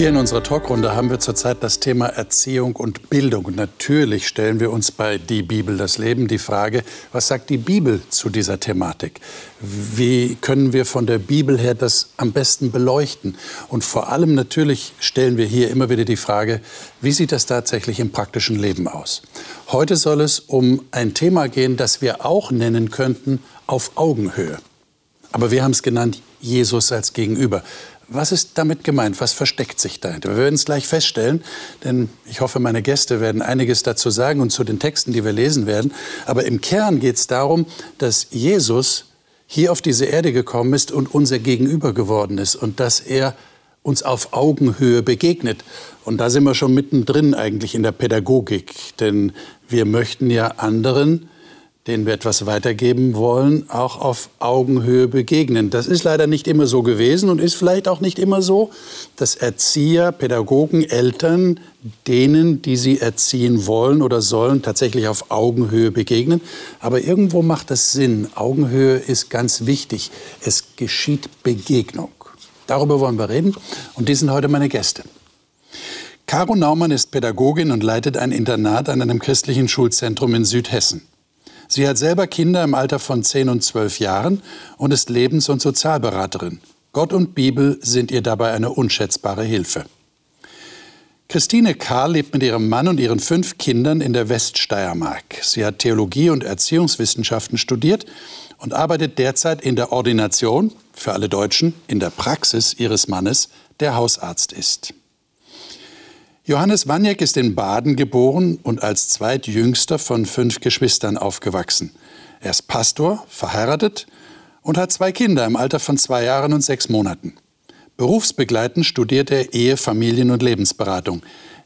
Hier in unserer Talkrunde haben wir zurzeit das Thema Erziehung und Bildung. Und natürlich stellen wir uns bei Die Bibel das Leben die Frage, was sagt die Bibel zu dieser Thematik? Wie können wir von der Bibel her das am besten beleuchten? Und vor allem natürlich stellen wir hier immer wieder die Frage, wie sieht das tatsächlich im praktischen Leben aus? Heute soll es um ein Thema gehen, das wir auch nennen könnten auf Augenhöhe. Aber wir haben es genannt Jesus als Gegenüber. Was ist damit gemeint? Was versteckt sich dahinter? Wir werden es gleich feststellen, denn ich hoffe, meine Gäste werden einiges dazu sagen und zu den Texten, die wir lesen werden. Aber im Kern geht es darum, dass Jesus hier auf diese Erde gekommen ist und unser Gegenüber geworden ist und dass er uns auf Augenhöhe begegnet. Und da sind wir schon mittendrin eigentlich in der Pädagogik, denn wir möchten ja anderen denen wir etwas weitergeben wollen, auch auf Augenhöhe begegnen. Das ist leider nicht immer so gewesen und ist vielleicht auch nicht immer so, dass Erzieher, Pädagogen, Eltern denen, die sie erziehen wollen oder sollen, tatsächlich auf Augenhöhe begegnen. Aber irgendwo macht das Sinn. Augenhöhe ist ganz wichtig. Es geschieht Begegnung. Darüber wollen wir reden und die sind heute meine Gäste. Caro Naumann ist Pädagogin und leitet ein Internat an einem christlichen Schulzentrum in Südhessen. Sie hat selber Kinder im Alter von 10 und 12 Jahren und ist Lebens- und Sozialberaterin. Gott und Bibel sind ihr dabei eine unschätzbare Hilfe. Christine Karl lebt mit ihrem Mann und ihren fünf Kindern in der Weststeiermark. Sie hat Theologie und Erziehungswissenschaften studiert und arbeitet derzeit in der Ordination, für alle Deutschen, in der Praxis ihres Mannes, der Hausarzt ist. Johannes Waniek ist in Baden geboren und als zweitjüngster von fünf Geschwistern aufgewachsen. Er ist Pastor, verheiratet und hat zwei Kinder im Alter von zwei Jahren und sechs Monaten. Berufsbegleitend studiert er Ehe, Familien- und Lebensberatung.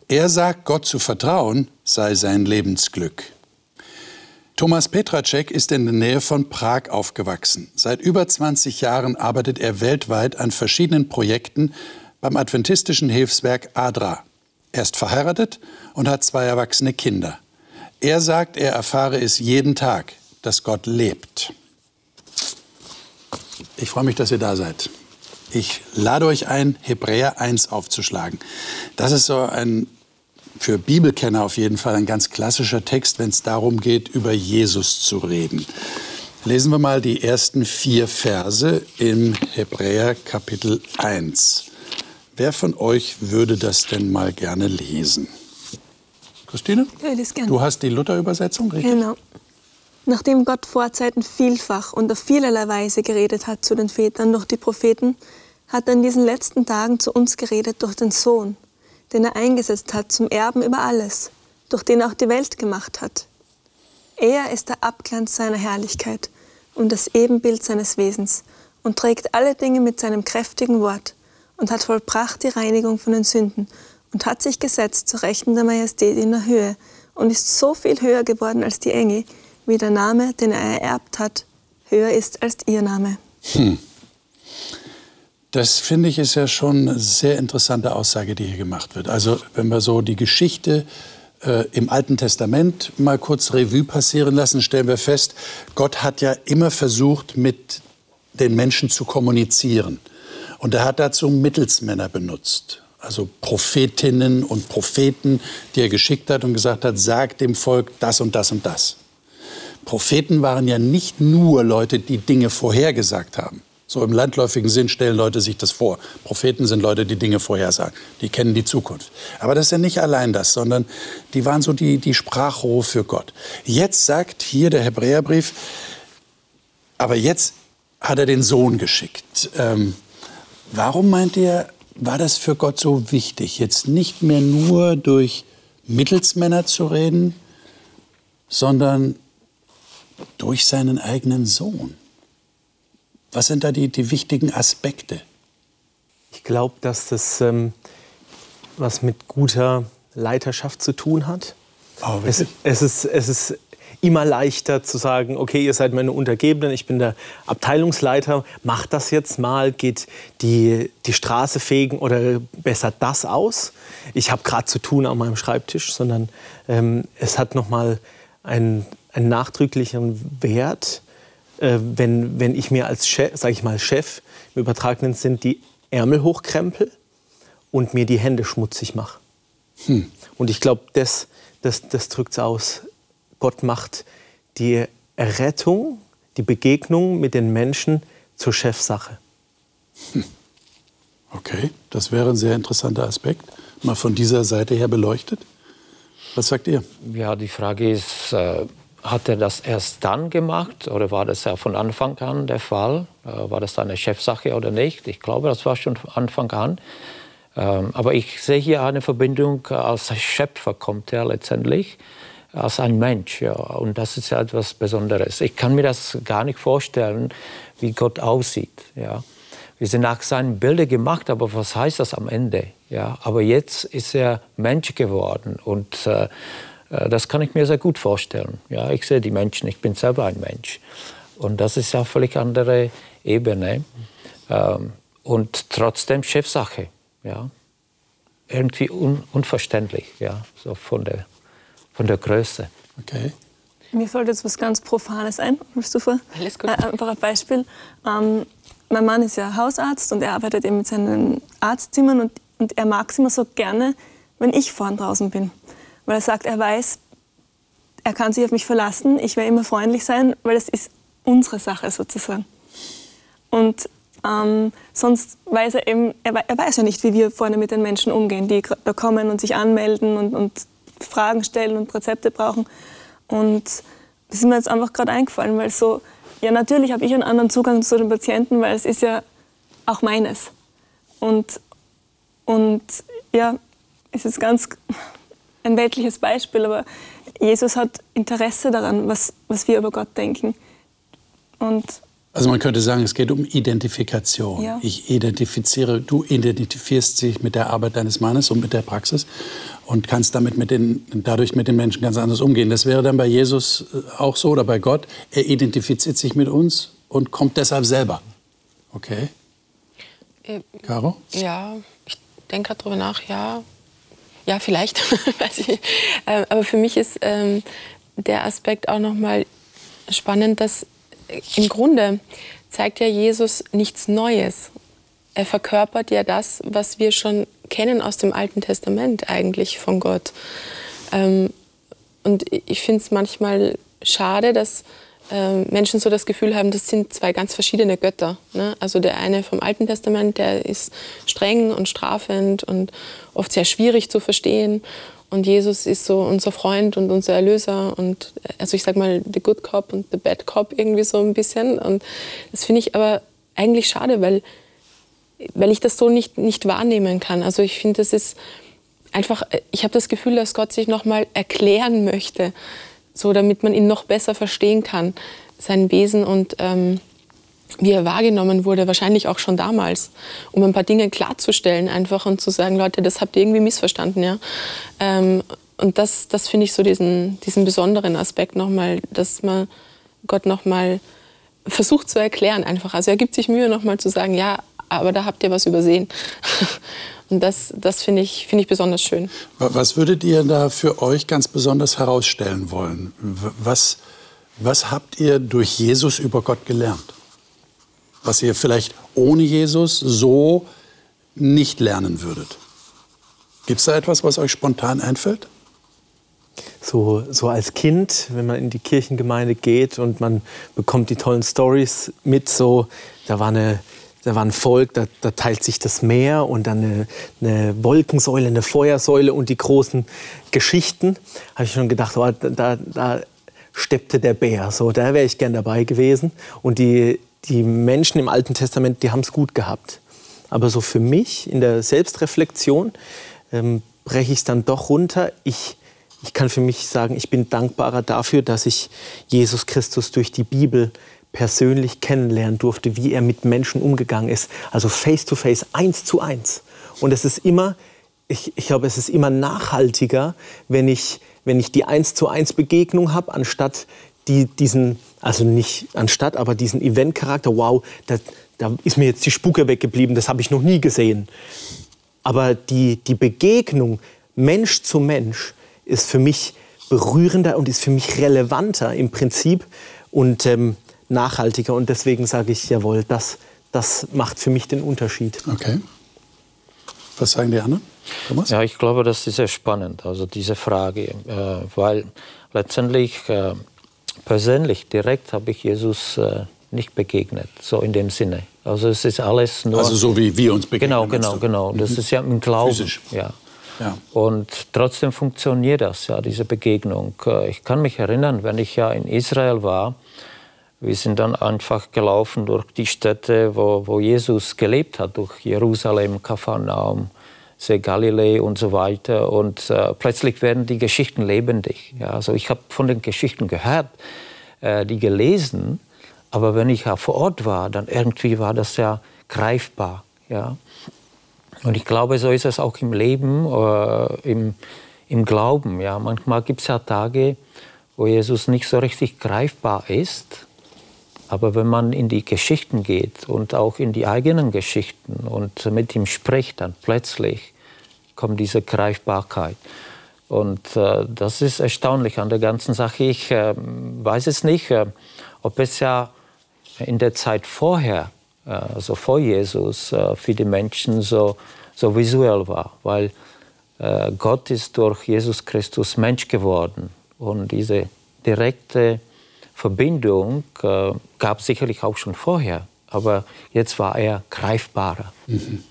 Er sagt, Gott zu vertrauen sei sein Lebensglück. Thomas Petracek ist in der Nähe von Prag aufgewachsen. Seit über 20 Jahren arbeitet er weltweit an verschiedenen Projekten beim adventistischen Hilfswerk ADRA. Er ist verheiratet und hat zwei erwachsene Kinder. Er sagt, er erfahre es jeden Tag, dass Gott lebt. Ich freue mich, dass ihr da seid. Ich lade euch ein, Hebräer 1 aufzuschlagen. Das ist so ein für Bibelkenner auf jeden Fall ein ganz klassischer Text, wenn es darum geht, über Jesus zu reden. Lesen wir mal die ersten vier Verse im Hebräer Kapitel 1. Wer von euch würde das denn mal gerne lesen? Christine? Ich würde es gerne. Du hast die Luther-Übersetzung, richtig? Genau. Nachdem Gott vor Zeiten vielfach und auf vielerlei Weise geredet hat zu den Vätern durch die Propheten, hat er in diesen letzten Tagen zu uns geredet durch den Sohn, den er eingesetzt hat zum Erben über alles, durch den er auch die Welt gemacht hat. Er ist der Abglanz seiner Herrlichkeit und das Ebenbild seines Wesens und trägt alle Dinge mit seinem kräftigen Wort und hat vollbracht die Reinigung von den Sünden und hat sich gesetzt zur Rechten der Majestät in der Höhe und ist so viel höher geworden als die Engel, wie der Name, den er ererbt hat, höher ist als ihr Name. Hm. Das finde ich ist ja schon eine sehr interessante Aussage, die hier gemacht wird. Also wenn wir so die Geschichte äh, im Alten Testament mal kurz Revue passieren lassen, stellen wir fest, Gott hat ja immer versucht, mit den Menschen zu kommunizieren. Und er hat dazu Mittelsmänner benutzt, also Prophetinnen und Propheten, die er geschickt hat und gesagt hat, sagt dem Volk das und das und das. Propheten waren ja nicht nur Leute, die Dinge vorhergesagt haben. So im landläufigen Sinn stellen Leute sich das vor. Propheten sind Leute, die Dinge vorhersagen. Die kennen die Zukunft. Aber das ist ja nicht allein das, sondern die waren so die, die Sprachrohre für Gott. Jetzt sagt hier der Hebräerbrief, aber jetzt hat er den Sohn geschickt. Ähm, Warum meint ihr, war das für Gott so wichtig, jetzt nicht mehr nur durch Mittelsmänner zu reden, sondern durch seinen eigenen Sohn? Was sind da die, die wichtigen Aspekte? Ich glaube, dass das ähm, was mit guter Leiterschaft zu tun hat. Oh, es, es, ist, es ist immer leichter zu sagen, okay, ihr seid meine Untergebenen, ich bin der Abteilungsleiter, macht das jetzt mal, geht die, die Straße fegen oder bessert das aus. Ich habe gerade zu tun an meinem Schreibtisch, sondern ähm, es hat nochmal einen, einen nachdrücklichen Wert, äh, wenn, wenn ich mir als Chef, sage ich mal Chef, im übertragenen Sinn die Ärmel hochkrempel und mir die Hände schmutzig mache. Hm. Und ich glaube, das, das, das drückt es aus. Gott macht die Errettung, die Begegnung mit den Menschen zur Chefsache. Hm. Okay, das wäre ein sehr interessanter Aspekt, mal von dieser Seite her beleuchtet. Was sagt ihr? Ja, die Frage ist, äh, hat er das erst dann gemacht oder war das ja von Anfang an der Fall? Äh, war das eine Chefsache oder nicht? Ich glaube, das war schon von Anfang an. Ähm, aber ich sehe hier eine Verbindung, als Schöpfer kommt er letztendlich, als ein Mensch. Ja. Und das ist ja etwas Besonderes. Ich kann mir das gar nicht vorstellen, wie Gott aussieht. Ja. Wir sind nach seinen Bildern gemacht, aber was heißt das am Ende? Ja. Aber jetzt ist er Mensch geworden und äh, äh das kann ich mir sehr gut vorstellen. Ja. Ich sehe die Menschen, ich bin selber ein Mensch. Und das ist ja völlig andere Ebene. Ähm, und trotzdem Chefsache. Ja. Irgendwie un unverständlich, ja, so von der, von der Größe. Okay. Mir fällt jetzt was ganz Profanes ein, willst du vor? Alles gut. Äh, einfach ein Beispiel. Ähm, mein Mann ist ja Hausarzt und er arbeitet eben mit seinen Arztzimmern und, und er mag es immer so gerne, wenn ich vorn draußen bin. Weil er sagt, er weiß, er kann sich auf mich verlassen, ich werde immer freundlich sein, weil es ist unsere Sache sozusagen. Und ähm, sonst weiß er eben, er, er, weiß ja nicht, wie wir vorne mit den Menschen umgehen, die da kommen und sich anmelden und, und Fragen stellen und Rezepte brauchen. Und das ist mir jetzt einfach gerade eingefallen, weil so, ja natürlich habe ich einen anderen Zugang zu den Patienten, weil es ist ja auch meines. Und, und ja, es ist ganz ein weltliches Beispiel, aber Jesus hat Interesse daran, was, was wir über Gott denken. Und also man könnte sagen, es geht um Identifikation. Ja. Ich identifiziere, du identifizierst dich mit der Arbeit deines Mannes und mit der Praxis und kannst damit mit den, dadurch mit den Menschen ganz anders umgehen. Das wäre dann bei Jesus äh, auch so oder bei Gott. Er identifiziert sich mit uns und kommt deshalb selber. Okay? Äh, Caro? Ja, ich denke gerade drüber nach, ja. Ja, vielleicht. Äh, aber für mich ist ähm, der Aspekt auch noch mal spannend, dass im Grunde zeigt ja Jesus nichts Neues. Er verkörpert ja das, was wir schon kennen aus dem Alten Testament eigentlich von Gott. Ähm, und ich finde es manchmal schade, dass ähm, Menschen so das Gefühl haben, das sind zwei ganz verschiedene Götter. Ne? Also der eine vom Alten Testament, der ist streng und strafend und oft sehr schwierig zu verstehen. Und Jesus ist so unser Freund und unser Erlöser und also ich sag mal the good cop und the bad cop irgendwie so ein bisschen. Und das finde ich aber eigentlich schade, weil, weil ich das so nicht, nicht wahrnehmen kann. Also ich finde, das ist einfach, ich habe das Gefühl, dass Gott sich nochmal erklären möchte, so damit man ihn noch besser verstehen kann, sein Wesen und ähm, wie er wahrgenommen wurde, wahrscheinlich auch schon damals, um ein paar Dinge klarzustellen einfach und zu sagen, Leute, das habt ihr irgendwie missverstanden. Ja? Ähm, und das, das finde ich so diesen, diesen besonderen Aspekt nochmal, dass man Gott nochmal versucht zu erklären einfach. Also er gibt sich Mühe nochmal zu sagen, ja, aber da habt ihr was übersehen. Und das, das finde ich, find ich besonders schön. Was würdet ihr da für euch ganz besonders herausstellen wollen? Was, was habt ihr durch Jesus über Gott gelernt? Was ihr vielleicht ohne Jesus so nicht lernen würdet? Gibt es da etwas, was euch spontan einfällt? So, so als Kind, wenn man in die Kirchengemeinde geht und man bekommt die tollen Stories mit, so, da war eine, da war ein Volk, da, da, teilt sich das Meer und dann eine, eine, Wolkensäule, eine Feuersäule und die großen Geschichten. Habe ich schon gedacht, oh, da, da steppte der Bär, so, da wäre ich gern dabei gewesen. Und die, die Menschen im Alten Testament, die haben es gut gehabt. Aber so für mich in der Selbstreflexion ähm, breche ich es dann doch runter. Ich, ich kann für mich sagen, ich bin dankbarer dafür, dass ich Jesus Christus durch die Bibel persönlich kennenlernen durfte, wie er mit Menschen umgegangen ist. Also face to face, eins zu eins. Und es ist immer ich, ich glaube, es ist immer nachhaltiger, wenn ich, wenn ich die eins zu eins Begegnung habe, anstatt die, diesen, also nicht anstatt, aber diesen Event-Charakter, wow, da, da ist mir jetzt die Spucke weggeblieben, das habe ich noch nie gesehen. Aber die, die Begegnung Mensch zu Mensch ist für mich berührender und ist für mich relevanter im Prinzip und ähm, nachhaltiger. Und deswegen sage ich, jawohl, das, das macht für mich den Unterschied. Okay. Was sagen die anderen? Thomas? Ja, ich glaube, das ist sehr spannend, also diese Frage, äh, weil letztendlich äh, persönlich, direkt habe ich Jesus äh, nicht begegnet, so in dem Sinne. Also es ist alles nur... Also so wie wir uns begegnen. Genau, genau, genau. Das mhm. ist ja im Glauben. Physisch. Ja. Ja. Und trotzdem funktioniert das, ja, diese Begegnung. Äh, ich kann mich erinnern, wenn ich ja in Israel war, wir sind dann einfach gelaufen durch die Städte, wo, wo Jesus gelebt hat, durch Jerusalem, Kapharnaum, See Galilee und so weiter. Und äh, plötzlich werden die Geschichten lebendig. Ja, also ich habe von den Geschichten gehört, äh, die gelesen, aber wenn ich ja vor Ort war, dann irgendwie war das ja greifbar. Ja. Und ich glaube, so ist es auch im Leben, äh, im, im Glauben. Ja. Manchmal gibt es ja Tage, wo Jesus nicht so richtig greifbar ist. Aber wenn man in die Geschichten geht und auch in die eigenen Geschichten und mit ihm spricht, dann plötzlich kommt diese Greifbarkeit. Und äh, das ist erstaunlich an der ganzen Sache. Ich äh, weiß es nicht, äh, ob es ja in der Zeit vorher, also vor Jesus, äh, für die Menschen so, so visuell war. Weil äh, Gott ist durch Jesus Christus Mensch geworden. Und diese direkte Verbindung gab es sicherlich auch schon vorher. Aber jetzt war er greifbarer. Mhm.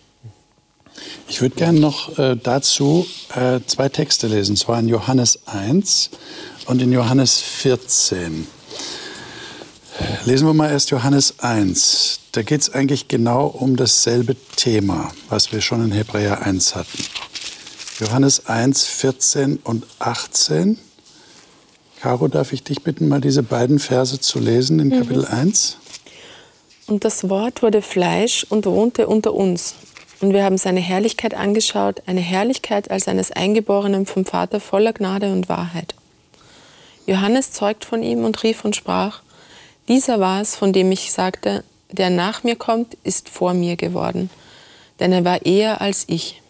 Ich würde gerne noch äh, dazu äh, zwei Texte lesen, zwar in Johannes 1 und in Johannes 14. Lesen wir mal erst Johannes 1. Da geht es eigentlich genau um dasselbe Thema, was wir schon in Hebräer 1 hatten. Johannes 1, 14 und 18. Caro, darf ich dich bitten, mal diese beiden Verse zu lesen in Kapitel mhm. 1? Und das Wort wurde Fleisch und wohnte unter uns. Und wir haben seine Herrlichkeit angeschaut, eine Herrlichkeit als eines Eingeborenen vom Vater voller Gnade und Wahrheit. Johannes zeugt von ihm und rief und sprach, dieser war es, von dem ich sagte, der nach mir kommt, ist vor mir geworden, denn er war eher als ich.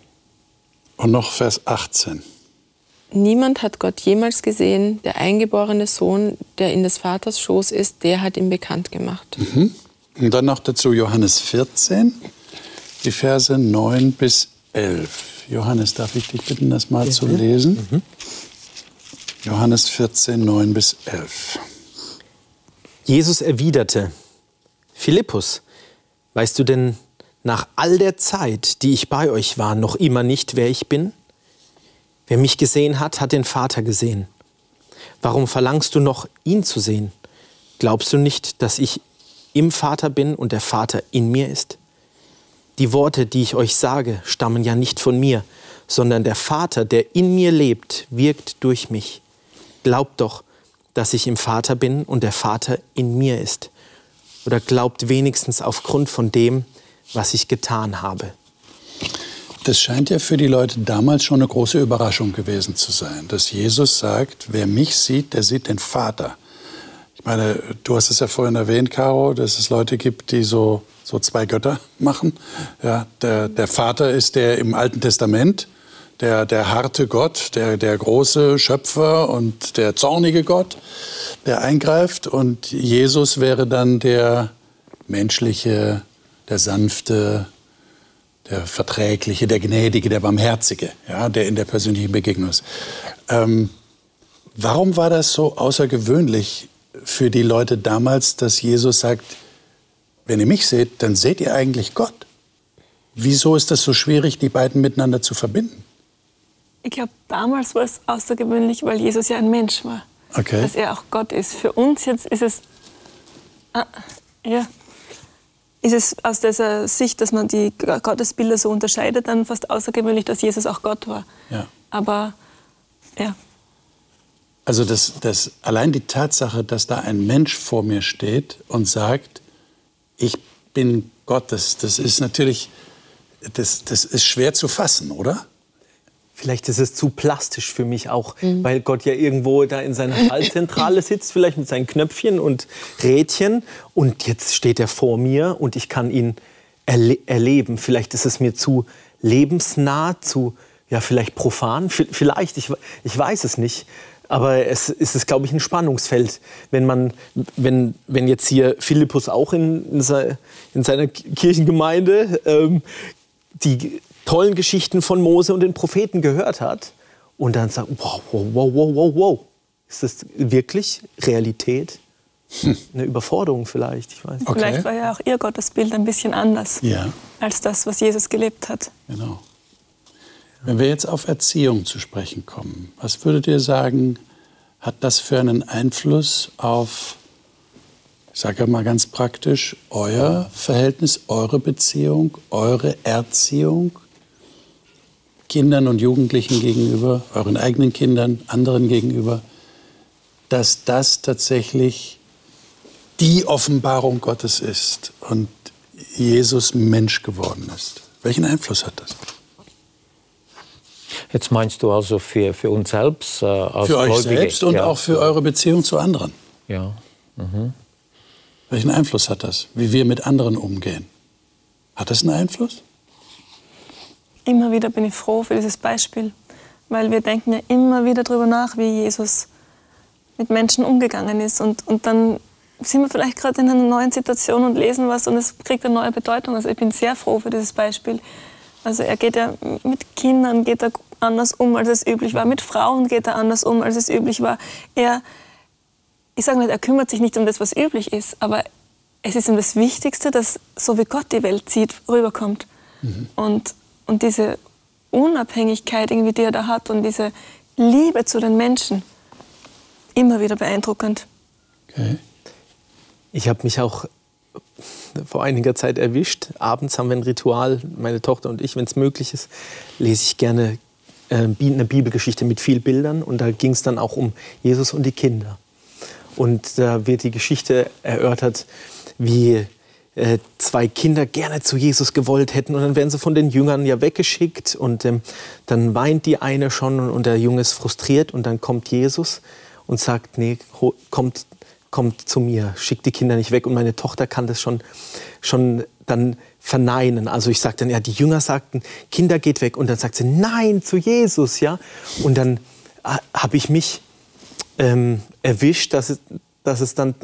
Und noch Vers 18. Niemand hat Gott jemals gesehen, der eingeborene Sohn, der in des Vaters Schoß ist, der hat ihn bekannt gemacht. Mhm. Und dann noch dazu Johannes 14 die Verse 9 bis 11. Johannes, darf ich dich bitten, das mal ja. zu lesen? Mhm. Johannes 14, 9 bis 11. Jesus erwiderte, Philippus, weißt du denn nach all der Zeit, die ich bei euch war, noch immer nicht, wer ich bin? Wer mich gesehen hat, hat den Vater gesehen. Warum verlangst du noch, ihn zu sehen? Glaubst du nicht, dass ich im Vater bin und der Vater in mir ist? Die Worte, die ich euch sage, stammen ja nicht von mir, sondern der Vater, der in mir lebt, wirkt durch mich. Glaubt doch, dass ich im Vater bin und der Vater in mir ist. Oder glaubt wenigstens aufgrund von dem, was ich getan habe. Das scheint ja für die Leute damals schon eine große Überraschung gewesen zu sein, dass Jesus sagt, wer mich sieht, der sieht den Vater. Ich meine, du hast es ja vorhin erwähnt, Caro, dass es Leute gibt, die so so zwei Götter machen. Ja, der, der Vater ist der im Alten Testament, der, der harte Gott, der, der große Schöpfer und der zornige Gott, der eingreift. Und Jesus wäre dann der menschliche, der sanfte, der verträgliche, der gnädige, der barmherzige, ja, der in der persönlichen Begegnung ist. Ähm, warum war das so außergewöhnlich für die Leute damals, dass Jesus sagt, wenn ihr mich seht, dann seht ihr eigentlich Gott. Wieso ist das so schwierig, die beiden miteinander zu verbinden? Ich glaube, damals war es außergewöhnlich, weil Jesus ja ein Mensch war. Okay. Dass er auch Gott ist. Für uns jetzt ist es, ah, ja, ist es aus dieser Sicht, dass man die Gottesbilder so unterscheidet, dann fast außergewöhnlich, dass Jesus auch Gott war. Ja. Aber ja. Also das, das, allein die Tatsache, dass da ein Mensch vor mir steht und sagt, ich bin Gott, das, das ist natürlich, das, das ist schwer zu fassen, oder? vielleicht ist es zu plastisch für mich auch, mhm. weil Gott ja irgendwo da in seiner Fallzentrale sitzt, vielleicht mit seinen Knöpfchen und Rädchen. Und jetzt steht er vor mir und ich kann ihn erle erleben. Vielleicht ist es mir zu lebensnah, zu, ja, vielleicht profan. V vielleicht, ich, ich weiß es nicht. Aber es, es ist, glaube ich, ein Spannungsfeld. Wenn, man, wenn, wenn jetzt hier Philippus auch in, in, se, in seiner Kirchengemeinde ähm, die tollen Geschichten von Mose und den Propheten gehört hat und dann sagt, wow, wow, wow, wow, wow, wow. Ist das wirklich Realität? Hm. Eine Überforderung vielleicht, ich weiß Okay. Vielleicht war ja auch ihr Gottesbild ein bisschen anders ja. als das, was Jesus gelebt hat. Genau. Wenn wir jetzt auf Erziehung zu sprechen kommen, was würdet ihr sagen, hat das für einen Einfluss auf, ich sage mal ganz praktisch, euer Verhältnis, eure Beziehung, eure Erziehung Kindern und Jugendlichen gegenüber, euren eigenen Kindern, anderen gegenüber, dass das tatsächlich die Offenbarung Gottes ist und Jesus Mensch geworden ist. Welchen Einfluss hat das? Jetzt meinst du also für, für uns selbst? Äh, als für euch Gläubige. selbst und ja. auch für eure Beziehung zu anderen. Ja. Mhm. Welchen Einfluss hat das, wie wir mit anderen umgehen? Hat das einen Einfluss? Immer wieder bin ich froh für dieses Beispiel, weil wir denken ja immer wieder darüber nach, wie Jesus mit Menschen umgegangen ist. Und, und dann sind wir vielleicht gerade in einer neuen Situation und lesen was und es kriegt eine neue Bedeutung. Also ich bin sehr froh für dieses Beispiel. Also er geht ja mit Kindern geht er anders um, als es üblich war. Mit Frauen geht er anders um, als es üblich war. Er, ich sage nicht, er kümmert sich nicht um das, was üblich ist, aber es ist ihm das Wichtigste, dass so wie Gott die Welt sieht, rüberkommt. Mhm. Und, und diese Unabhängigkeit, irgendwie, die er da hat und diese Liebe zu den Menschen, immer wieder beeindruckend. Okay. Ich habe mich auch vor einiger Zeit erwischt. Abends haben wir ein Ritual, meine Tochter und ich, wenn es möglich ist, lese ich gerne eine Bibelgeschichte mit vielen Bildern. Und da ging es dann auch um Jesus und die Kinder. Und da wird die Geschichte erörtert, wie äh, zwei Kinder gerne zu Jesus gewollt hätten und dann werden sie von den Jüngern ja weggeschickt und ähm, dann weint die eine schon und der Junge ist frustriert und dann kommt Jesus und sagt, nee, kommt, kommt zu mir, schickt die Kinder nicht weg und meine Tochter kann das schon, schon dann verneinen. Also ich sage dann, ja, die Jünger sagten, Kinder geht weg und dann sagt sie, nein, zu Jesus, ja. Und dann äh, habe ich mich ähm, erwischt, dass dass es dann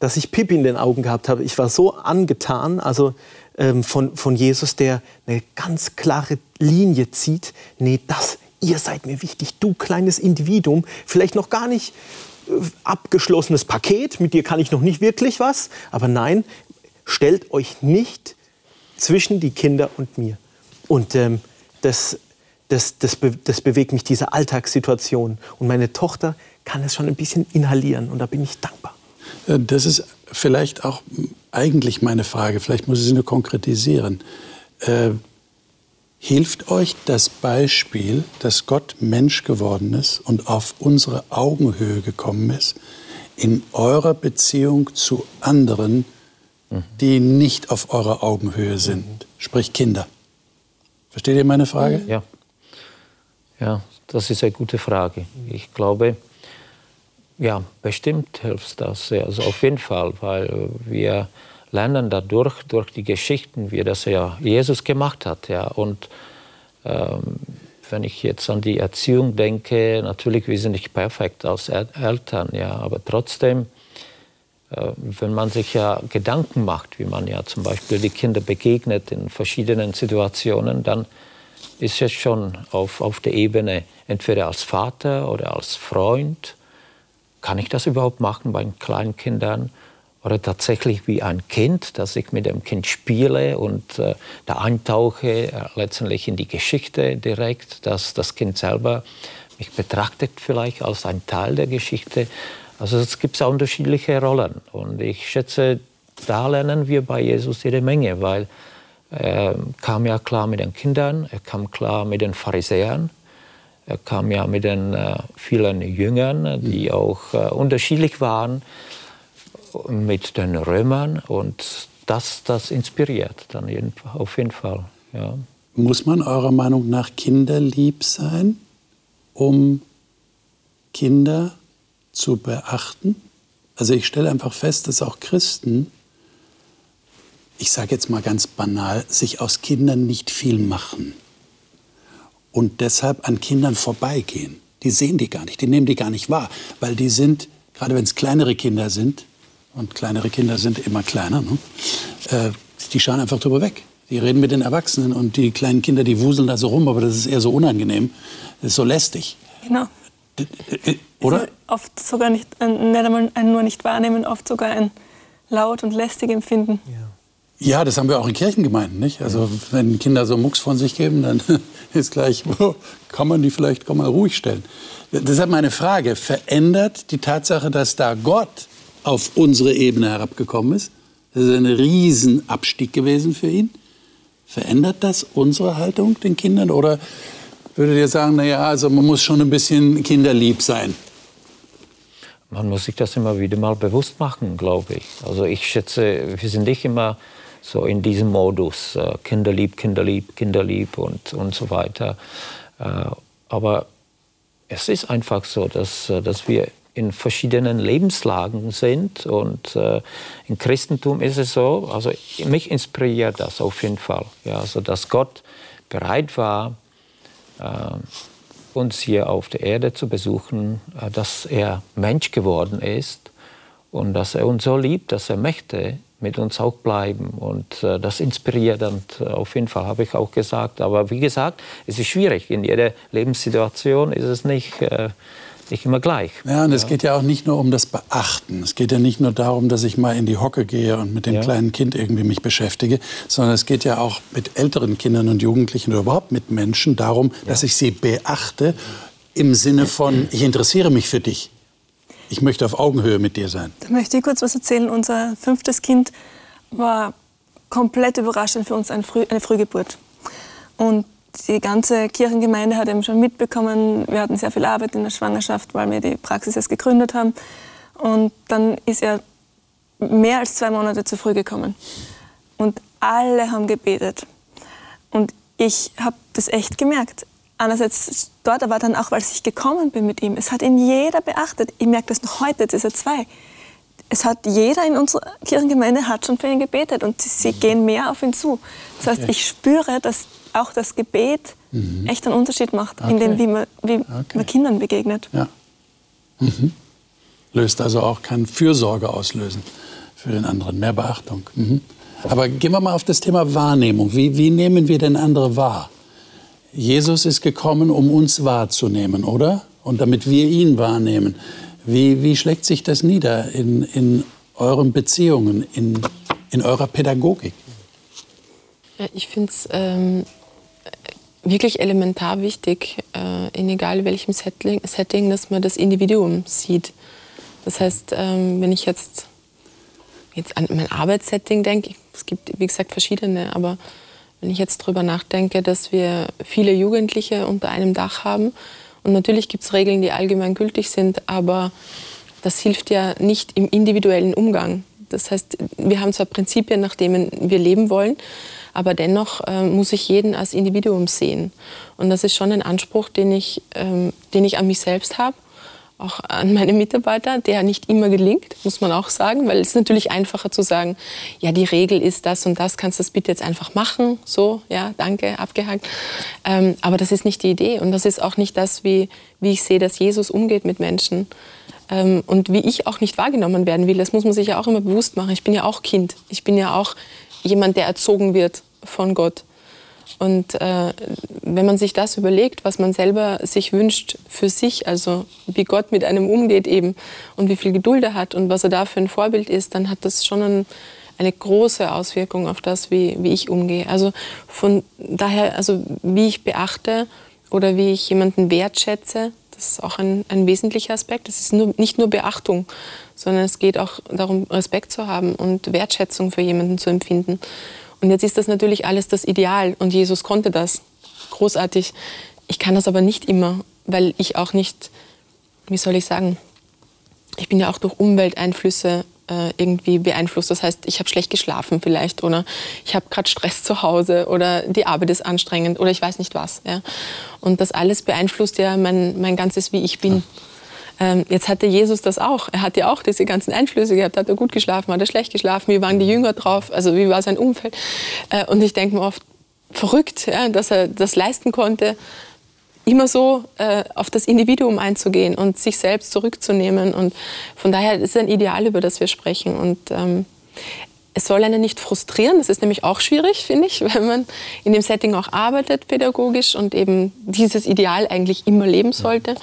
dass ich Pippi in den Augen gehabt habe. Ich war so angetan, also ähm, von, von Jesus, der eine ganz klare Linie zieht. Nee, das, ihr seid mir wichtig, du kleines Individuum, vielleicht noch gar nicht äh, abgeschlossenes Paket, mit dir kann ich noch nicht wirklich was, aber nein, stellt euch nicht zwischen die Kinder und mir. Und ähm, das, das, das, be das bewegt mich, diese Alltagssituation. Und meine Tochter kann es schon ein bisschen inhalieren und da bin ich dankbar. Äh, das ist vielleicht auch eigentlich meine Frage, vielleicht muss ich sie nur konkretisieren. Äh, hilft euch das Beispiel, dass Gott Mensch geworden ist und auf unsere Augenhöhe gekommen ist, in eurer Beziehung zu anderen, die nicht auf eurer Augenhöhe sind, sprich Kinder? Versteht ihr meine Frage? Ja. Ja, das ist eine gute Frage. Ich glaube, ja, bestimmt hilft das. Also auf jeden Fall, weil wir lernen dadurch, durch die Geschichten, wie das ja Jesus gemacht hat. Ja. Und ähm, wenn ich jetzt an die Erziehung denke, natürlich, wir sind nicht perfekt als Eltern, ja, aber trotzdem, wenn man sich ja Gedanken macht, wie man ja zum Beispiel die Kinder begegnet in verschiedenen Situationen, dann ist es schon auf, auf der Ebene entweder als Vater oder als Freund kann ich das überhaupt machen bei kleinen Kindern? Oder tatsächlich wie ein Kind, dass ich mit dem Kind spiele und äh, da eintauche, äh, letztendlich in die Geschichte direkt, dass das Kind selber mich betrachtet vielleicht als ein Teil der Geschichte. Also es gibt auch unterschiedliche Rollen. Und ich schätze, da lernen wir bei Jesus jede Menge, weil er kam ja klar mit den Kindern, er kam klar mit den Pharisäern, er kam ja mit den äh, vielen Jüngern, die mhm. auch äh, unterschiedlich waren, mit den Römern und das, das inspiriert dann jeden, auf jeden Fall. Ja. Muss man eurer Meinung nach kinderlieb sein, um Kinder zu beachten? Also ich stelle einfach fest, dass auch Christen, ich sage jetzt mal ganz banal, sich aus Kindern nicht viel machen und deshalb an Kindern vorbeigehen. Die sehen die gar nicht, die nehmen die gar nicht wahr, weil die sind, gerade wenn es kleinere Kinder sind, und kleinere Kinder sind immer kleiner, ne, äh, die schauen einfach drüber weg. Die reden mit den Erwachsenen und die kleinen Kinder, die wuseln da so rum, aber das ist eher so unangenehm. Das ist so lästig. Genau. Äh, oder? Also oft sogar nicht, ein, nicht einmal ein nur nicht wahrnehmen, oft sogar ein laut und lästig empfinden. Ja. Ja, das haben wir auch in Kirchengemeinden, nicht? Also wenn Kinder so Mucks von sich geben, dann ist gleich, kann man die vielleicht kann man ruhig stellen. Deshalb meine Frage, verändert die Tatsache, dass da Gott auf unsere Ebene herabgekommen ist, das ist ein Riesenabstieg gewesen für ihn, verändert das unsere Haltung den Kindern oder würdet ihr sagen, naja, also man muss schon ein bisschen kinderlieb sein? Man muss sich das immer wieder mal bewusst machen, glaube ich. Also ich schätze, wir sind nicht immer so in diesem Modus, äh, kinderlieb, kinderlieb, kinderlieb und, und so weiter. Äh, aber es ist einfach so, dass, äh, dass wir in verschiedenen Lebenslagen sind und äh, im Christentum ist es so, also mich inspiriert das auf jeden Fall, ja, also dass Gott bereit war, uns hier auf der Erde zu besuchen, äh, dass er Mensch geworden ist und dass er uns so liebt, dass er möchte mit uns auch bleiben. Und äh, das inspiriert und äh, auf jeden Fall, habe ich auch gesagt. Aber wie gesagt, es ist schwierig. In jeder Lebenssituation ist es nicht, äh, nicht immer gleich. Ja, und es geht ja auch nicht nur um das Beachten. Es geht ja nicht nur darum, dass ich mal in die Hocke gehe und mit dem ja. kleinen Kind irgendwie mich beschäftige, sondern es geht ja auch mit älteren Kindern und Jugendlichen oder überhaupt mit Menschen darum, ja. dass ich sie beachte im Sinne von, ich interessiere mich für dich. Ich möchte auf Augenhöhe mit dir sein. Da möchte ich kurz was erzählen. Unser fünftes Kind war komplett überraschend für uns eine, Früh eine Frühgeburt. Und die ganze Kirchengemeinde hat eben schon mitbekommen, wir hatten sehr viel Arbeit in der Schwangerschaft, weil wir die Praxis erst gegründet haben. Und dann ist er mehr als zwei Monate zu früh gekommen. Und alle haben gebetet. Und ich habe das echt gemerkt einerseits dort, aber dann auch, weil ich gekommen bin mit ihm. Es hat ihn jeder beachtet. Ich merke das noch heute, jetzt ist er zwei. Es hat jeder in unserer Kirchengemeinde hat schon für ihn gebetet und sie, sie gehen mehr auf ihn zu. Das heißt, okay. ich spüre, dass auch das Gebet mhm. echt einen Unterschied macht, okay. in dem, wie man, wie okay. man Kindern begegnet. Ja. Mhm. Löst also auch kann Fürsorge auslösen für den anderen, mehr Beachtung. Mhm. Aber gehen wir mal auf das Thema Wahrnehmung. Wie, wie nehmen wir denn andere wahr? Jesus ist gekommen, um uns wahrzunehmen, oder? Und damit wir ihn wahrnehmen. Wie, wie schlägt sich das nieder in, in euren Beziehungen, in, in eurer Pädagogik? Ja, ich finde es ähm, wirklich elementar wichtig, äh, in egal welchem Setting, Setting, dass man das Individuum sieht. Das heißt, ähm, wenn ich jetzt, jetzt an mein Arbeitssetting denke, es gibt, wie gesagt, verschiedene, aber wenn ich jetzt darüber nachdenke, dass wir viele Jugendliche unter einem Dach haben und natürlich gibt es Regeln, die allgemein gültig sind, aber das hilft ja nicht im individuellen Umgang. Das heißt, wir haben zwar Prinzipien, nach denen wir leben wollen, aber dennoch äh, muss ich jeden als Individuum sehen. Und das ist schon ein Anspruch, den ich, ähm, den ich an mich selbst habe auch an meine Mitarbeiter, der nicht immer gelingt, muss man auch sagen, weil es ist natürlich einfacher zu sagen, ja, die Regel ist das und das, kannst du das bitte jetzt einfach machen, so, ja, danke, abgehakt. Ähm, aber das ist nicht die Idee und das ist auch nicht das, wie, wie ich sehe, dass Jesus umgeht mit Menschen ähm, und wie ich auch nicht wahrgenommen werden will. Das muss man sich ja auch immer bewusst machen. Ich bin ja auch Kind, ich bin ja auch jemand, der erzogen wird von Gott. Und äh, wenn man sich das überlegt, was man selber sich wünscht für sich, also wie Gott mit einem umgeht eben und wie viel Geduld er hat und was er da für ein Vorbild ist, dann hat das schon ein, eine große Auswirkung auf das, wie, wie ich umgehe. Also von daher, also wie ich beachte oder wie ich jemanden wertschätze, das ist auch ein, ein wesentlicher Aspekt. Es ist nur, nicht nur Beachtung, sondern es geht auch darum, Respekt zu haben und Wertschätzung für jemanden zu empfinden. Und jetzt ist das natürlich alles das Ideal und Jesus konnte das. Großartig. Ich kann das aber nicht immer, weil ich auch nicht, wie soll ich sagen, ich bin ja auch durch Umwelteinflüsse äh, irgendwie beeinflusst. Das heißt, ich habe schlecht geschlafen vielleicht oder ich habe gerade Stress zu Hause oder die Arbeit ist anstrengend oder ich weiß nicht was. Ja. Und das alles beeinflusst ja mein, mein ganzes Wie ich bin. Ähm, jetzt hatte Jesus das auch. Er hat ja auch diese ganzen Einflüsse gehabt. Hat er gut geschlafen, hat er schlecht geschlafen? Wie waren die Jünger drauf? Also wie war sein Umfeld? Äh, und ich denke mir oft, verrückt, ja, dass er das leisten konnte, immer so äh, auf das Individuum einzugehen und sich selbst zurückzunehmen. Und von daher ist es ein Ideal, über das wir sprechen. Und ähm, es soll einen nicht frustrieren. Das ist nämlich auch schwierig, finde ich, wenn man in dem Setting auch arbeitet pädagogisch und eben dieses Ideal eigentlich immer leben sollte.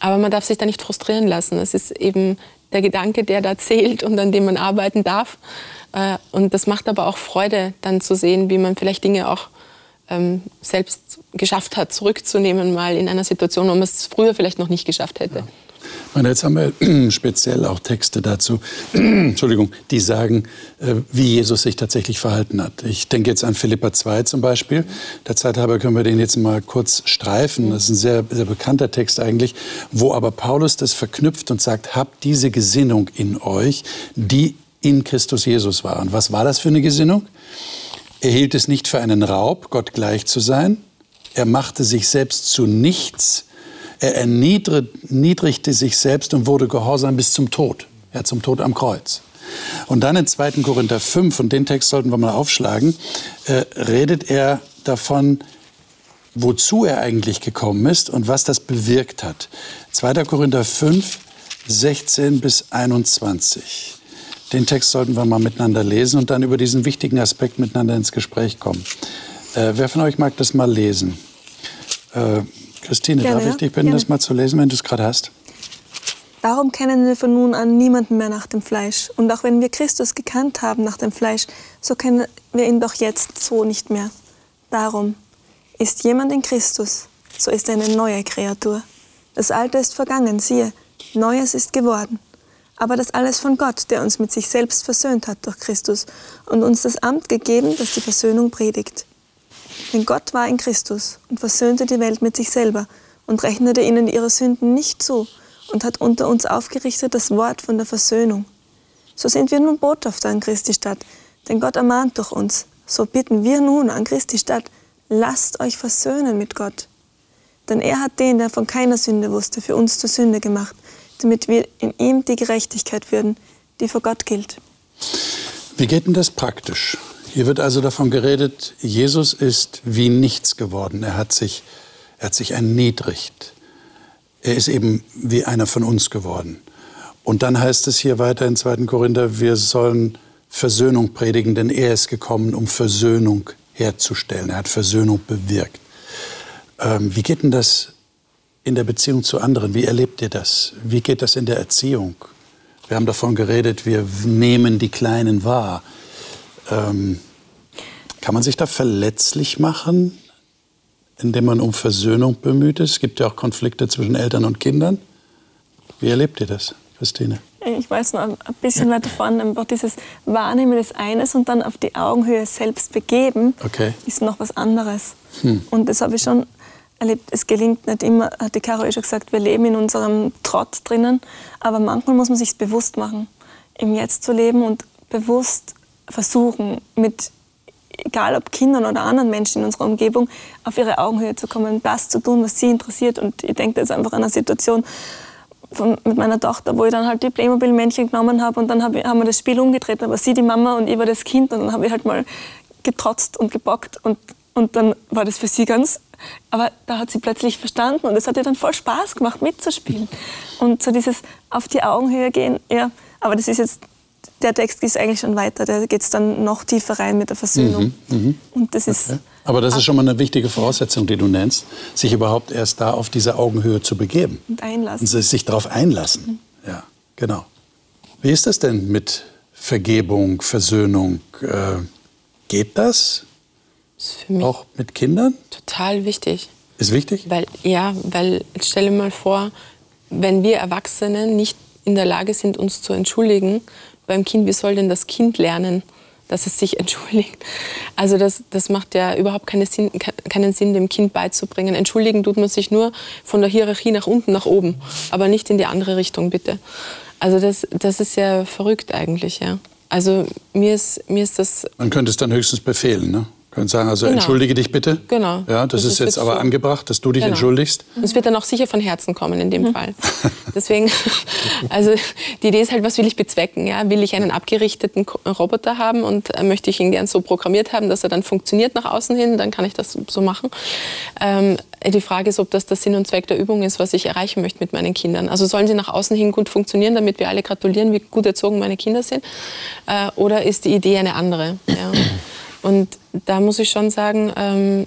Aber man darf sich da nicht frustrieren lassen. Es ist eben der Gedanke, der da zählt und an dem man arbeiten darf. Äh, und das macht aber auch Freude, dann zu sehen, wie man vielleicht Dinge auch ähm, selbst geschafft hat, zurückzunehmen, mal in einer Situation, wo man es früher vielleicht noch nicht geschafft hätte. Ja. Meine, jetzt haben wir speziell auch Texte dazu, Entschuldigung, die sagen, äh, wie Jesus sich tatsächlich verhalten hat. Ich denke jetzt an Philippa 2 zum Beispiel. Der Zeit halber können wir den jetzt mal kurz streifen. Das ist ein sehr, sehr bekannter Text eigentlich, wo aber Paulus das verknüpft und sagt, habt diese Gesinnung in euch, die in Christus Jesus war. Und was war das für eine Gesinnung? Er hielt es nicht für einen Raub, Gott gleich zu sein. Er machte sich selbst zu nichts. Er erniedrigte sich selbst und wurde gehorsam bis zum Tod. Ja, zum Tod am Kreuz. Und dann in 2. Korinther 5, und den Text sollten wir mal aufschlagen, äh, redet er davon, wozu er eigentlich gekommen ist und was das bewirkt hat. 2. Korinther 5, 16 bis 21. Den Text sollten wir mal miteinander lesen und dann über diesen wichtigen Aspekt miteinander ins Gespräch kommen. Äh, wer von euch mag das mal lesen? Äh, Christine, Gerne, darf ich dich bitten, das mal zu lesen, wenn du es gerade hast? Darum kennen wir von nun an niemanden mehr nach dem Fleisch. Und auch wenn wir Christus gekannt haben nach dem Fleisch, so kennen wir ihn doch jetzt so nicht mehr. Darum ist jemand in Christus, so ist er eine neue Kreatur. Das Alte ist vergangen, siehe, Neues ist geworden aber das alles von Gott, der uns mit sich selbst versöhnt hat durch Christus und uns das Amt gegeben, das die Versöhnung predigt. Denn Gott war in Christus und versöhnte die Welt mit sich selber und rechnete ihnen ihre Sünden nicht zu und hat unter uns aufgerichtet das Wort von der Versöhnung. So sind wir nun Botschafter an Christi Stadt, denn Gott ermahnt durch uns. So bitten wir nun an Christi Stadt, lasst euch versöhnen mit Gott. Denn er hat den, der von keiner Sünde wusste, für uns zur Sünde gemacht, damit wir in ihm die Gerechtigkeit würden, die vor Gott gilt. Wie geht denn das praktisch? Hier wird also davon geredet, Jesus ist wie nichts geworden. Er hat sich, er hat sich erniedrigt. Er ist eben wie einer von uns geworden. Und dann heißt es hier weiter in 2. Korinther, wir sollen Versöhnung predigen, denn er ist gekommen, um Versöhnung herzustellen. Er hat Versöhnung bewirkt. Ähm, wie geht denn das in der Beziehung zu anderen? Wie erlebt ihr das? Wie geht das in der Erziehung? Wir haben davon geredet, wir nehmen die Kleinen wahr. Ähm, kann man sich da verletzlich machen, indem man um Versöhnung bemüht ist? Es gibt ja auch Konflikte zwischen Eltern und Kindern. Wie erlebt ihr das, Christine? Ich weiß noch ein bisschen weiter vorne, einfach dieses Wahrnehmen des Eines und dann auf die Augenhöhe selbst begeben, okay. ist noch was anderes. Hm. Und das habe ich schon erlebt, es gelingt nicht immer, hat die Caro eh schon gesagt, wir leben in unserem Trott drinnen, aber manchmal muss man sich bewusst machen, im Jetzt zu leben und bewusst versuchen, mit egal ob Kindern oder anderen Menschen in unserer Umgebung, auf ihre Augenhöhe zu kommen, das zu tun, was sie interessiert. Und ich denke jetzt einfach an eine Situation von, mit meiner Tochter, wo ich dann halt die Playmobil-Männchen genommen habe und dann hab haben wir das Spiel umgedreht, aber sie die Mama und ich war das Kind und dann habe ich halt mal getrotzt und gebockt und, und dann war das für sie ganz aber da hat sie plötzlich verstanden und es hat ihr dann voll Spaß gemacht, mitzuspielen. Und so dieses auf die Augenhöhe gehen, ja, aber das ist jetzt, der Text ist eigentlich schon weiter, da geht es dann noch tiefer rein mit der Versöhnung. Mhm, mh. Und das ist. Okay. Aber das ist schon mal eine wichtige Voraussetzung, die du nennst, sich überhaupt erst da auf diese Augenhöhe zu begeben. Und einlassen. Und sich darauf einlassen. Mhm. Ja, genau. Wie ist das denn mit Vergebung, Versöhnung? Äh, geht das? Auch mit Kindern? Total wichtig. Ist wichtig? Weil, ja, weil stelle mal vor, wenn wir Erwachsenen nicht in der Lage sind, uns zu entschuldigen beim Kind, wie soll denn das Kind lernen, dass es sich entschuldigt. Also das, das macht ja überhaupt keine Sinn, keinen Sinn, dem Kind beizubringen. Entschuldigen tut man sich nur von der Hierarchie nach unten, nach oben, aber nicht in die andere Richtung, bitte. Also das, das ist ja verrückt eigentlich, ja. Also mir ist, mir ist das... Man könnte es dann höchstens befehlen, ne? Können sagen, also genau. entschuldige dich bitte. Genau. Ja, das, das ist jetzt aber so. angebracht, dass du dich genau. entschuldigst. Es wird dann auch sicher von Herzen kommen in dem mhm. Fall. Deswegen, also die Idee ist halt, was will ich bezwecken? Ja? Will ich einen abgerichteten Roboter haben und äh, möchte ich ihn gern so programmiert haben, dass er dann funktioniert nach außen hin, dann kann ich das so machen. Ähm, die Frage ist, ob das der Sinn und Zweck der Übung ist, was ich erreichen möchte mit meinen Kindern. Also sollen sie nach außen hin gut funktionieren, damit wir alle gratulieren, wie gut erzogen meine Kinder sind? Äh, oder ist die Idee eine andere? Ja? Und da muss ich schon sagen, ähm,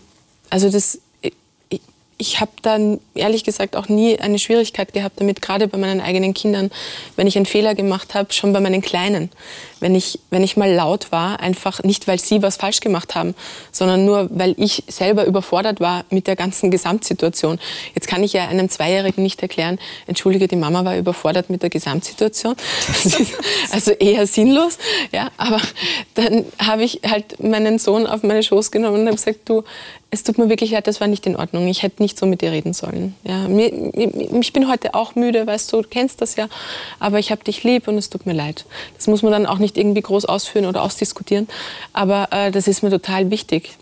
also das ich habe dann ehrlich gesagt auch nie eine Schwierigkeit gehabt damit, gerade bei meinen eigenen Kindern, wenn ich einen Fehler gemacht habe, schon bei meinen Kleinen. Wenn ich, wenn ich mal laut war, einfach nicht, weil sie was falsch gemacht haben, sondern nur, weil ich selber überfordert war mit der ganzen Gesamtsituation. Jetzt kann ich ja einem Zweijährigen nicht erklären, entschuldige, die Mama war überfordert mit der Gesamtsituation. also eher sinnlos. Ja, aber dann habe ich halt meinen Sohn auf meine Schoß genommen und habe gesagt, du, es tut mir wirklich leid, das war nicht in Ordnung. Ich hätte nicht so mit dir reden sollen. Ja, mir, ich bin heute auch müde, weißt du, du kennst das ja, aber ich habe dich lieb und es tut mir leid. Das muss man dann auch nicht irgendwie groß ausführen oder ausdiskutieren, aber äh, das ist mir total wichtig.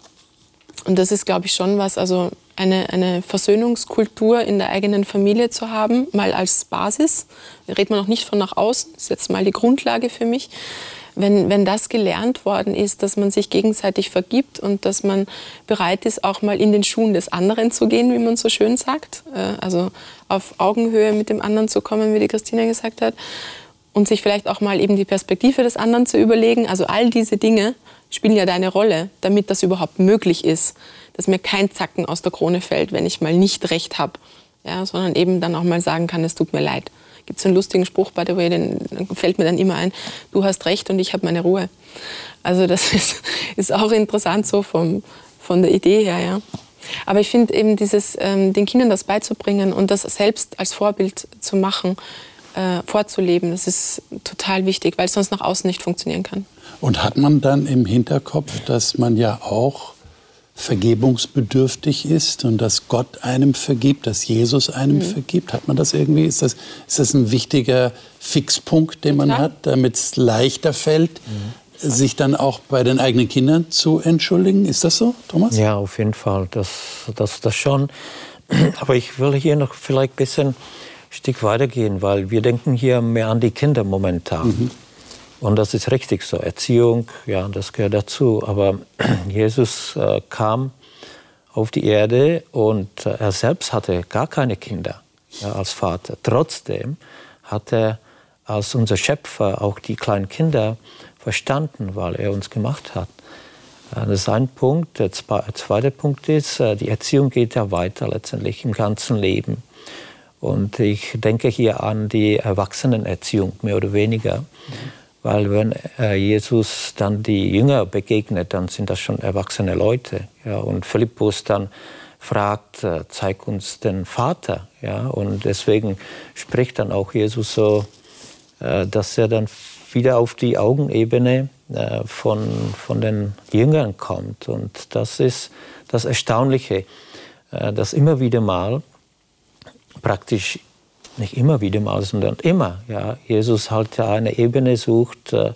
Und das ist, glaube ich, schon was, also eine, eine Versöhnungskultur in der eigenen Familie zu haben, mal als Basis. Da redet man noch nicht von nach außen, das ist jetzt mal die Grundlage für mich wenn, wenn das gelernt worden ist, dass man sich gegenseitig vergibt und dass man bereit ist, auch mal in den Schuhen des anderen zu gehen, wie man so schön sagt, äh, also auf Augenhöhe mit dem anderen zu kommen, wie die Christina gesagt hat, und sich vielleicht auch mal eben die Perspektive des anderen zu überlegen. Also all diese Dinge spielen ja deine Rolle, damit das überhaupt möglich ist, dass mir kein Zacken aus der Krone fällt, wenn ich mal nicht recht habe, ja, sondern eben dann auch mal sagen kann, es tut mir leid gibt es einen lustigen Spruch, by the way, den fällt mir dann immer ein, du hast recht und ich habe meine Ruhe. Also das ist, ist auch interessant so vom, von der Idee her. Ja. Aber ich finde eben dieses, ähm, den Kindern das beizubringen und das selbst als Vorbild zu machen, äh, vorzuleben, das ist total wichtig, weil es sonst nach außen nicht funktionieren kann. Und hat man dann im Hinterkopf, dass man ja auch vergebungsbedürftig ist und dass Gott einem vergibt, dass Jesus einem mhm. vergibt? Hat man das irgendwie? Ist das, ist das ein wichtiger Fixpunkt, den man Klar. hat, damit es leichter fällt, mhm. sich dann auch bei den eigenen Kindern zu entschuldigen? Ist das so, Thomas? Ja, auf jeden Fall. Das, das, das schon. Aber ich will hier noch vielleicht ein bisschen Stück weitergehen, weil wir denken hier mehr an die Kinder momentan. Mhm. Und das ist richtig so. Erziehung, ja, das gehört dazu. Aber Jesus äh, kam auf die Erde und äh, er selbst hatte gar keine Kinder ja, als Vater. Trotzdem hat er als unser Schöpfer auch die kleinen Kinder verstanden, weil er uns gemacht hat. Äh, das ist ein Punkt. Der zweite Punkt ist, äh, die Erziehung geht ja weiter letztendlich im ganzen Leben. Und ich denke hier an die Erwachsenenerziehung, mehr oder weniger. Mhm. Weil wenn äh, Jesus dann die Jünger begegnet, dann sind das schon erwachsene Leute. Ja, und Philippus dann fragt, äh, zeig uns den Vater. Ja, und deswegen spricht dann auch Jesus so, äh, dass er dann wieder auf die Augenebene von, von den Jüngern kommt. Und das ist das Erstaunliche, dass immer wieder mal praktisch nicht immer wieder mal, sondern immer. Ja. Jesus halt eine Ebene sucht äh,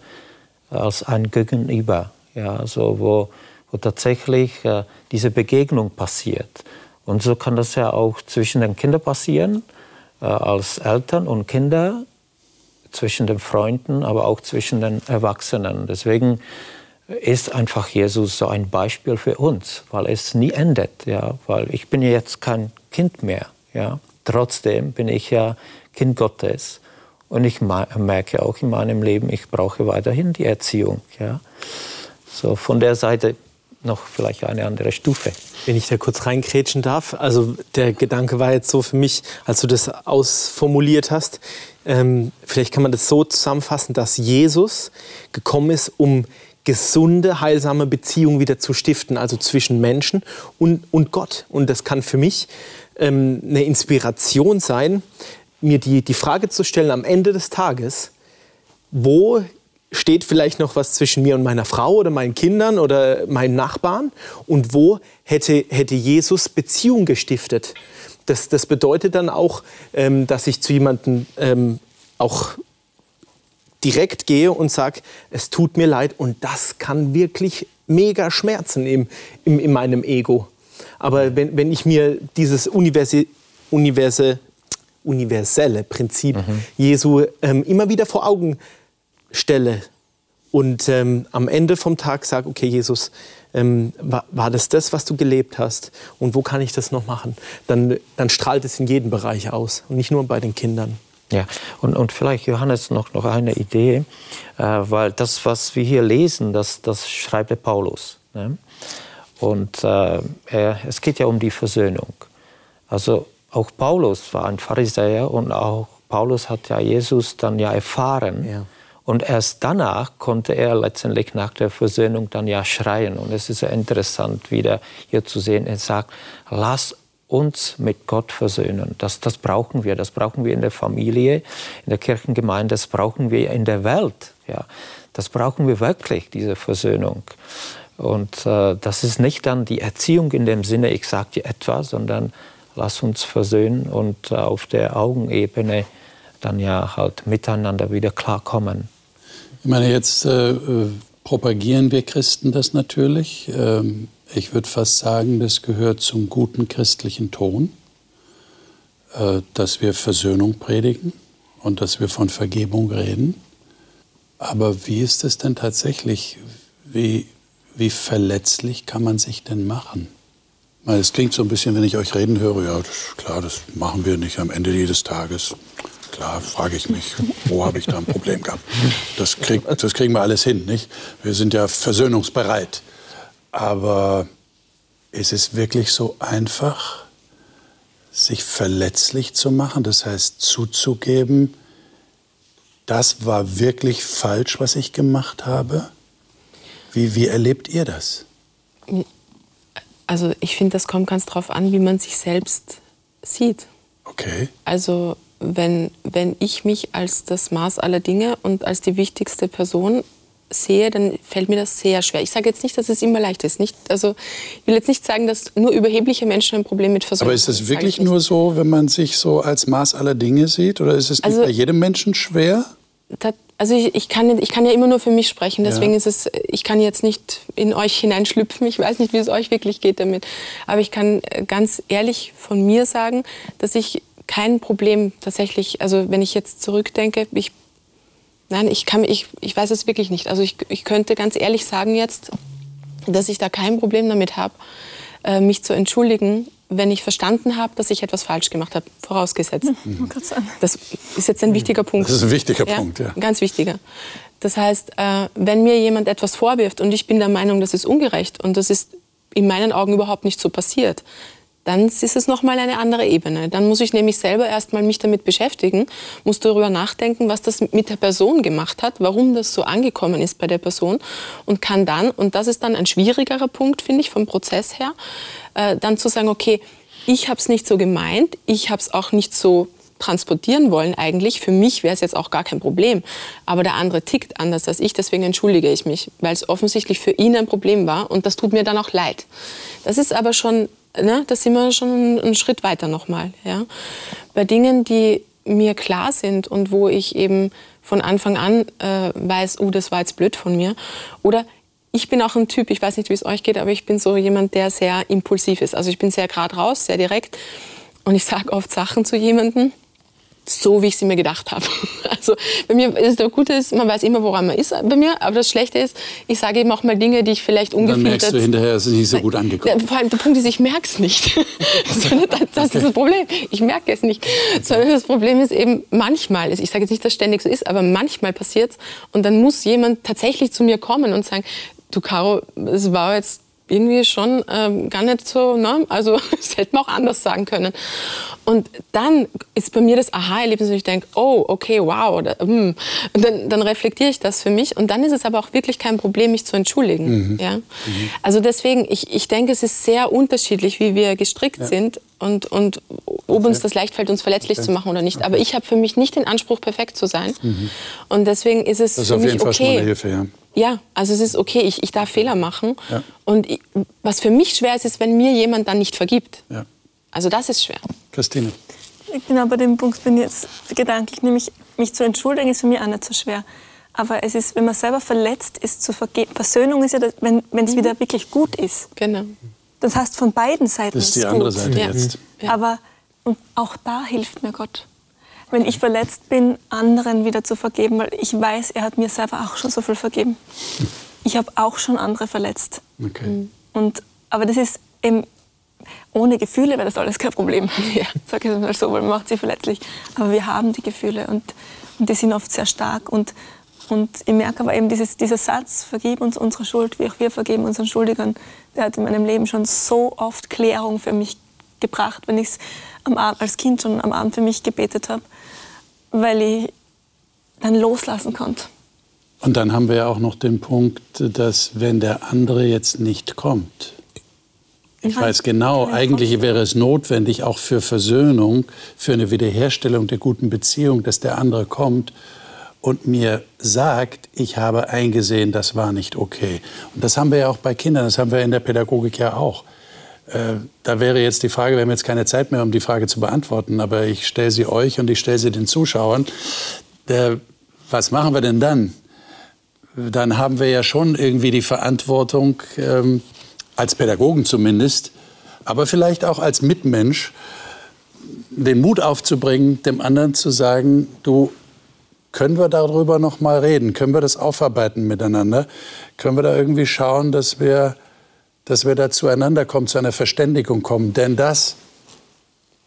als ein Gegenüber, ja, so, wo, wo tatsächlich äh, diese Begegnung passiert. Und so kann das ja auch zwischen den Kindern passieren, äh, als Eltern und Kinder, zwischen den Freunden, aber auch zwischen den Erwachsenen. Deswegen ist einfach Jesus so ein Beispiel für uns, weil es nie endet. Ja? Weil ich bin jetzt kein Kind mehr. Ja? Trotzdem bin ich ja Kind Gottes und ich merke auch in meinem Leben, ich brauche weiterhin die Erziehung. Ja. So von der Seite noch vielleicht eine andere Stufe. Wenn ich da kurz reinkrätschen darf, also der Gedanke war jetzt so für mich, als du das ausformuliert hast, ähm, vielleicht kann man das so zusammenfassen, dass Jesus gekommen ist, um gesunde, heilsame Beziehungen wieder zu stiften, also zwischen Menschen und, und Gott. Und das kann für mich ähm, eine Inspiration sein, mir die, die Frage zu stellen am Ende des Tages, wo steht vielleicht noch was zwischen mir und meiner Frau oder meinen Kindern oder meinen Nachbarn? Und wo hätte, hätte Jesus Beziehung gestiftet? Das, das bedeutet dann auch, ähm, dass ich zu jemandem ähm, auch direkt gehe und sage, es tut mir leid und das kann wirklich mega schmerzen im, im, in meinem Ego. Aber wenn, wenn ich mir dieses Universi Universe, universelle Prinzip mhm. Jesu ähm, immer wieder vor Augen stelle und ähm, am Ende vom Tag sage, okay Jesus, ähm, war, war, das das, was du gelebt hast und wo kann ich das noch machen, dann, dann strahlt es in jedem Bereich aus und nicht nur bei den Kindern. Ja, und, und vielleicht Johannes noch, noch eine Idee, äh, weil das, was wir hier lesen, das, das schreibt der Paulus. Ne? Und äh, es geht ja um die Versöhnung. Also auch Paulus war ein Pharisäer und auch Paulus hat ja Jesus dann ja erfahren. Ja. Und erst danach konnte er letztendlich nach der Versöhnung dann ja schreien. Und es ist ja interessant, wieder hier zu sehen, er sagt, lass uns mit Gott versöhnen. Das, das brauchen wir. Das brauchen wir in der Familie, in der Kirchengemeinde, das brauchen wir in der Welt. Ja. Das brauchen wir wirklich, diese Versöhnung. Und äh, das ist nicht dann die Erziehung in dem Sinne, ich sage dir etwas, sondern lass uns versöhnen und äh, auf der Augenebene dann ja halt miteinander wieder klarkommen. Ich meine, jetzt äh, äh propagieren wir Christen das natürlich. Ähm, ich würde fast sagen, das gehört zum guten christlichen Ton, äh, dass wir Versöhnung predigen und dass wir von Vergebung reden. Aber wie ist es denn tatsächlich? Wie, wie verletzlich kann man sich denn machen? Es klingt so ein bisschen, wenn ich euch reden höre, ja, das, klar, das machen wir nicht am Ende jedes Tages. Klar, frage ich mich, wo habe ich da ein Problem gehabt? Das, krieg, das kriegen wir alles hin, nicht? Wir sind ja versöhnungsbereit. Aber ist es wirklich so einfach, sich verletzlich zu machen? Das heißt, zuzugeben, das war wirklich falsch, was ich gemacht habe? Wie, wie erlebt ihr das? Also ich finde, das kommt ganz drauf an, wie man sich selbst sieht. Okay. Also wenn, wenn ich mich als das Maß aller Dinge und als die wichtigste Person sehe, dann fällt mir das sehr schwer. Ich sage jetzt nicht, dass es immer leicht ist. Nicht, also ich will jetzt nicht sagen, dass nur überhebliche Menschen ein Problem mit Versorgung haben. Aber ist es wirklich nur so, wenn man sich so als Maß aller Dinge sieht? Oder ist es nicht also, bei jedem Menschen schwer? Also ich, ich, kann, ich kann ja immer nur für mich sprechen. Deswegen ja. ist es, ich kann jetzt nicht in euch hineinschlüpfen. Ich weiß nicht, wie es euch wirklich geht damit. Aber ich kann äh, ganz ehrlich von mir sagen, dass ich kein Problem tatsächlich, also wenn ich jetzt zurückdenke, ich Nein, ich, kann, ich, ich weiß es wirklich nicht. Also ich, ich könnte ganz ehrlich sagen jetzt, dass ich da kein Problem damit habe, äh, mich zu entschuldigen, wenn ich verstanden habe, dass ich etwas falsch gemacht habe, vorausgesetzt. Mhm. Das ist jetzt ein wichtiger Punkt. Das ist ein wichtiger ja, Punkt, ja. Ganz wichtiger. Das heißt, äh, wenn mir jemand etwas vorwirft und ich bin der Meinung, das ist ungerecht und das ist in meinen Augen überhaupt nicht so passiert, dann ist es nochmal eine andere Ebene. Dann muss ich nämlich selber erstmal mich damit beschäftigen, muss darüber nachdenken, was das mit der Person gemacht hat, warum das so angekommen ist bei der Person und kann dann, und das ist dann ein schwierigerer Punkt, finde ich, vom Prozess her, äh, dann zu sagen, okay, ich habe es nicht so gemeint, ich habe es auch nicht so transportieren wollen eigentlich. Für mich wäre es jetzt auch gar kein Problem. Aber der andere tickt anders als ich, deswegen entschuldige ich mich, weil es offensichtlich für ihn ein Problem war und das tut mir dann auch leid. Das ist aber schon ne, da sind wir schon einen Schritt weiter nochmal. Ja. Bei Dingen, die mir klar sind und wo ich eben von Anfang an äh, weiß, oh, das war jetzt blöd von mir. Oder ich bin auch ein Typ, ich weiß nicht, wie es euch geht, aber ich bin so jemand, der sehr impulsiv ist. Also ich bin sehr gerade raus, sehr direkt. Und ich sage oft Sachen zu jemandem, so, wie ich sie mir gedacht habe. Also bei mir ist der Gute ist, man weiß immer, woran man ist bei mir. Aber das Schlechte ist, ich sage eben auch mal Dinge, die ich vielleicht ungefiltert... Dann merkst du hinterher, es ist nicht so gut angekommen. Vor allem der Punkt ist, ich merke es nicht. das ist das Problem. Ich merke es nicht. Sondern das Problem ist eben manchmal, ich sage jetzt nicht, dass es ständig so ist, aber manchmal passiert es. Und dann muss jemand tatsächlich zu mir kommen und sagen, du Caro, es war jetzt irgendwie schon ähm, gar nicht so, ne? also das hätte man auch anders sagen können. Und dann ist bei mir das Aha-Erlebnis und ich denke, oh, okay, wow. Oder, mm. Und dann, dann, reflektiere ich das für mich und dann ist es aber auch wirklich kein Problem, mich zu entschuldigen. Mhm. Ja? Mhm. Also deswegen, ich, ich denke, es ist sehr unterschiedlich, wie wir gestrickt ja. sind und, und ob uns das leicht fällt, uns verletzlich okay. zu machen oder nicht. Okay. Aber ich habe für mich nicht den Anspruch, perfekt zu sein. Mhm. Und deswegen ist es das ist für auf mich jeden okay. Fall schon eine Hilfe, ja. Ja, also es ist okay, ich, ich darf Fehler machen. Ja. Und ich, was für mich schwer ist, ist, wenn mir jemand dann nicht vergibt. Ja. Also das ist schwer. Christine. Genau, bei dem Punkt bin ich jetzt gedanklich, nämlich mich zu entschuldigen, ist für mich auch nicht so schwer. Aber es ist, wenn man selber verletzt ist, zu vergeben. Versöhnung ist ja, das, wenn es mhm. wieder wirklich gut ist. Genau. Das heißt, von beiden Seiten das ist die andere gut. Seite ja. jetzt. Aber und auch da hilft mir Gott. Wenn ich verletzt bin, anderen wieder zu vergeben, weil ich weiß, er hat mir selber auch schon so viel vergeben. Ich habe auch schon andere verletzt. Okay. Mhm. Und, aber das ist eben ohne Gefühle wäre das alles kein Problem. Ja, sag ich mal so, weil man macht sie verletzlich. Aber wir haben die Gefühle und, und die sind oft sehr stark. Und, und ich merke aber eben dieses, dieser Satz, vergib uns unsere Schuld, wie auch wir vergeben unseren Schuldigern, der hat in meinem Leben schon so oft Klärung für mich gebracht, wenn ich es als Kind schon am Abend für mich gebetet habe, weil ich dann loslassen konnte. Und dann haben wir ja auch noch den Punkt, dass wenn der andere jetzt nicht kommt, ich weiß genau, eigentlich wäre es notwendig, auch für Versöhnung, für eine Wiederherstellung der guten Beziehung, dass der andere kommt und mir sagt, ich habe eingesehen, das war nicht okay. Und das haben wir ja auch bei Kindern, das haben wir in der Pädagogik ja auch. Äh, da wäre jetzt die Frage, wir haben jetzt keine Zeit mehr, um die Frage zu beantworten, aber ich stelle sie euch und ich stelle sie den Zuschauern. Der, was machen wir denn dann? Dann haben wir ja schon irgendwie die Verantwortung, ähm, als Pädagogen zumindest, aber vielleicht auch als Mitmensch, den Mut aufzubringen, dem anderen zu sagen, du, können wir darüber noch mal reden? Können wir das aufarbeiten miteinander? Können wir da irgendwie schauen, dass wir, dass wir da zueinander kommen, zu einer Verständigung kommen? Denn das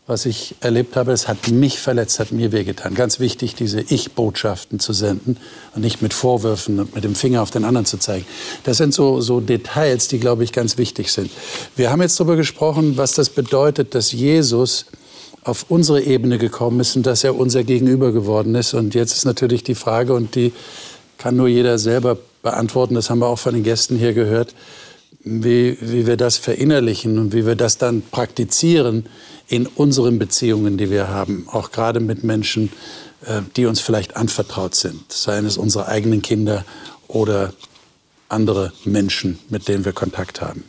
was ich erlebt habe, es hat mich verletzt, hat mir wehgetan. Ganz wichtig, diese Ich-Botschaften zu senden und nicht mit Vorwürfen und mit dem Finger auf den anderen zu zeigen. Das sind so, so Details, die, glaube ich, ganz wichtig sind. Wir haben jetzt darüber gesprochen, was das bedeutet, dass Jesus auf unsere Ebene gekommen ist und dass er unser Gegenüber geworden ist. Und jetzt ist natürlich die Frage, und die kann nur jeder selber beantworten, das haben wir auch von den Gästen hier gehört, wie, wie wir das verinnerlichen und wie wir das dann praktizieren in unseren Beziehungen, die wir haben, auch gerade mit Menschen, äh, die uns vielleicht anvertraut sind, seien es unsere eigenen Kinder oder andere Menschen, mit denen wir Kontakt haben.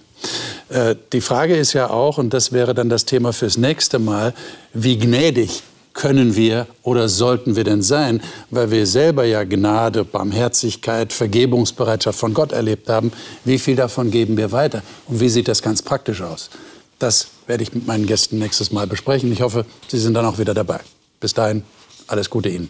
Äh, die Frage ist ja auch, und das wäre dann das Thema fürs nächste Mal, wie gnädig können wir oder sollten wir denn sein, weil wir selber ja Gnade, Barmherzigkeit, Vergebungsbereitschaft von Gott erlebt haben. Wie viel davon geben wir weiter? Und wie sieht das ganz praktisch aus? Das werde ich mit meinen Gästen nächstes Mal besprechen. Ich hoffe, Sie sind dann auch wieder dabei. Bis dahin, alles Gute Ihnen.